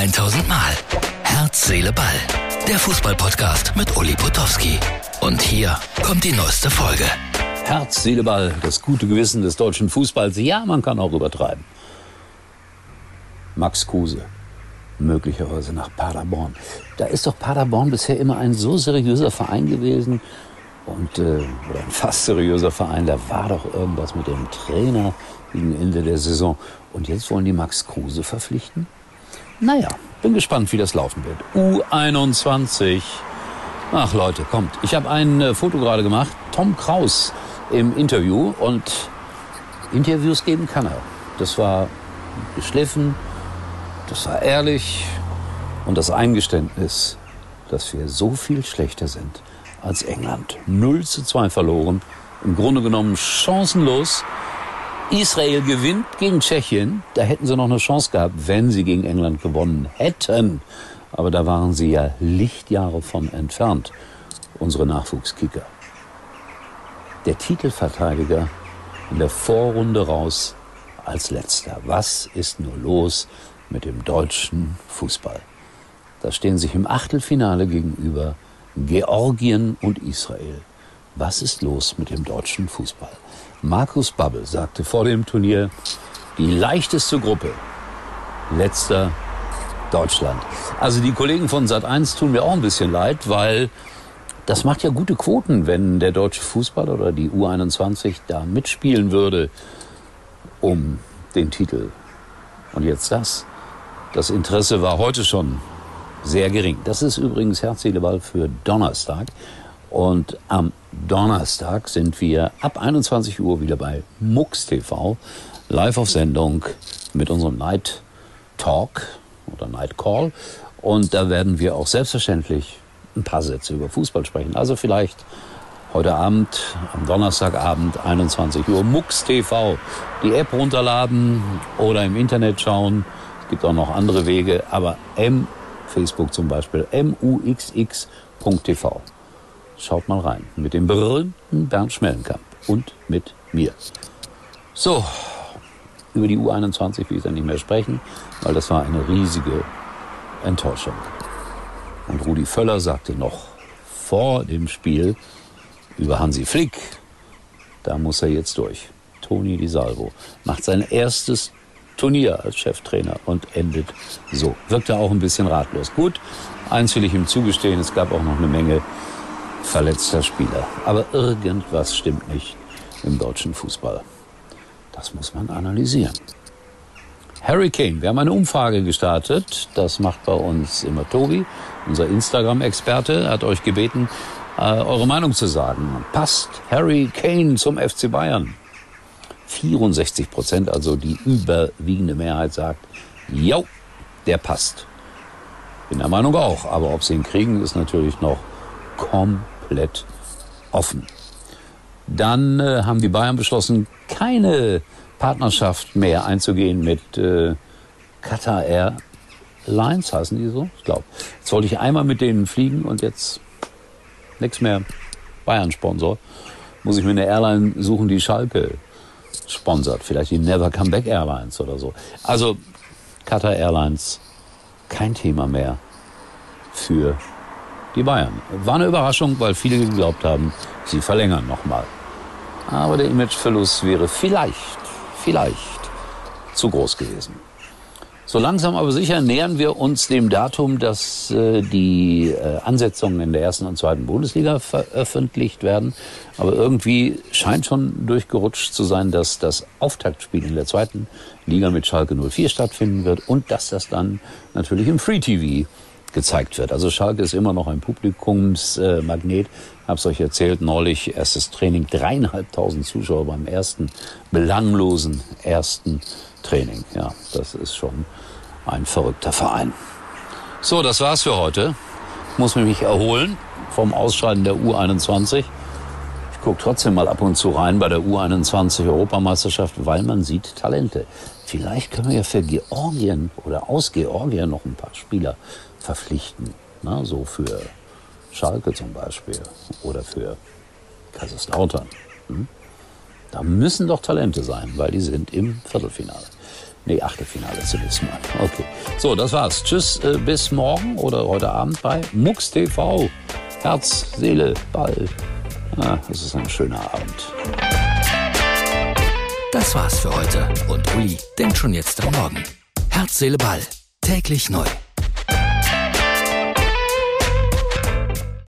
1000 Mal. Herz, Seele, Ball. Der Fußballpodcast mit Uli Potowski. Und hier kommt die neueste Folge. Herz, Seele, Ball. Das gute Gewissen des deutschen Fußballs. Ja, man kann auch übertreiben. Max Kruse. Möglicherweise nach Paderborn. Da ist doch Paderborn bisher immer ein so seriöser Verein gewesen. Und, äh, oder ein fast seriöser Verein. Da war doch irgendwas mit dem Trainer gegen Ende der Saison. Und jetzt wollen die Max Kruse verpflichten? Naja, bin gespannt, wie das laufen wird. U21. Ach Leute, kommt. Ich habe ein äh, Foto gerade gemacht. Tom Kraus im Interview. Und Interviews geben kann er. Das war geschliffen, das war ehrlich. Und das Eingeständnis, dass wir so viel schlechter sind als England. 0 zu 2 verloren. Im Grunde genommen chancenlos. Israel gewinnt gegen Tschechien. Da hätten sie noch eine Chance gehabt, wenn sie gegen England gewonnen hätten. Aber da waren sie ja Lichtjahre von entfernt, unsere Nachwuchskicker. Der Titelverteidiger in der Vorrunde raus als letzter. Was ist nur los mit dem deutschen Fußball? Da stehen sich im Achtelfinale gegenüber Georgien und Israel. Was ist los mit dem deutschen Fußball? Markus Babbel sagte vor dem Turnier, die leichteste Gruppe, letzter Deutschland. Also die Kollegen von Sat1 tun mir auch ein bisschen leid, weil das macht ja gute Quoten, wenn der deutsche Fußball oder die U21 da mitspielen würde um den Titel. Und jetzt das. Das Interesse war heute schon sehr gering. Das ist übrigens Herz, Ball für Donnerstag. Und am Donnerstag sind wir ab 21 Uhr wieder bei MUX TV, live auf Sendung mit unserem Night Talk oder Night Call. Und da werden wir auch selbstverständlich ein paar Sätze über Fußball sprechen. Also vielleicht heute Abend, am Donnerstagabend, 21 Uhr, MUX TV. Die App runterladen oder im Internet schauen. Es gibt auch noch andere Wege, aber M, Facebook zum Beispiel, muxx.tv. Schaut mal rein. Mit dem berühmten Bernd Schmellenkamp und mit mir. So, über die U21 will ich dann nicht mehr sprechen, weil das war eine riesige Enttäuschung. Und Rudi Völler sagte noch vor dem Spiel über Hansi Flick, da muss er jetzt durch. Toni Di Salvo macht sein erstes Turnier als Cheftrainer und endet so. Wirkte auch ein bisschen ratlos. Gut, eins will ich ihm zugestehen, es gab auch noch eine Menge verletzter Spieler. Aber irgendwas stimmt nicht im deutschen Fußball. Das muss man analysieren. Harry Kane, wir haben eine Umfrage gestartet. Das macht bei uns immer Tobi, unser Instagram-Experte. Er hat euch gebeten, äh, eure Meinung zu sagen. Passt Harry Kane zum FC Bayern? 64 Prozent, also die überwiegende Mehrheit sagt, jo, der passt. Bin der Meinung auch, aber ob sie ihn kriegen, ist natürlich noch komplett offen. Dann äh, haben die Bayern beschlossen, keine Partnerschaft mehr einzugehen mit äh, Qatar Airlines, heißen die so? Ich glaube. Jetzt wollte ich einmal mit denen fliegen und jetzt nichts mehr Bayern-Sponsor. Muss ich mir eine Airline suchen, die Schalke sponsert. Vielleicht die Never Come Back Airlines oder so. Also Qatar Airlines, kein Thema mehr für die Bayern. War eine Überraschung, weil viele geglaubt haben, sie verlängern nochmal. Aber der Imageverlust wäre vielleicht, vielleicht zu groß gewesen. So langsam aber sicher nähern wir uns dem Datum, dass äh, die äh, Ansetzungen in der ersten und zweiten Bundesliga veröffentlicht werden. Aber irgendwie scheint schon durchgerutscht zu sein, dass das Auftaktspiel in der zweiten Liga mit Schalke 04 stattfinden wird und dass das dann natürlich im Free TV gezeigt wird. Also Schalke ist immer noch ein Publikumsmagnet. Äh, Hab's euch erzählt neulich, erstes Training, dreieinhalbtausend Zuschauer beim ersten belanglosen ersten Training. Ja, das ist schon ein verrückter Verein. So, das war's für heute. Ich muss mich erholen vom Ausscheiden der U21. Ich gucke trotzdem mal ab und zu rein bei der U21 Europameisterschaft, weil man sieht Talente. Vielleicht können wir ja für Georgien oder aus Georgien noch ein paar Spieler verpflichten. Na, so für Schalke zum Beispiel oder für Kaiserslautern. Hm? Da müssen doch Talente sein, weil die sind im Viertelfinale. Nee, Achtelfinale zunächst mal. Okay. So, das war's. Tschüss, äh, bis morgen oder heute Abend bei MUX TV. Herz, Seele, Ball. Ah, es ist ein schöner Abend. Das war's für heute. Und Uli denkt schon jetzt am Morgen. Herz, Seele, Ball. Täglich neu.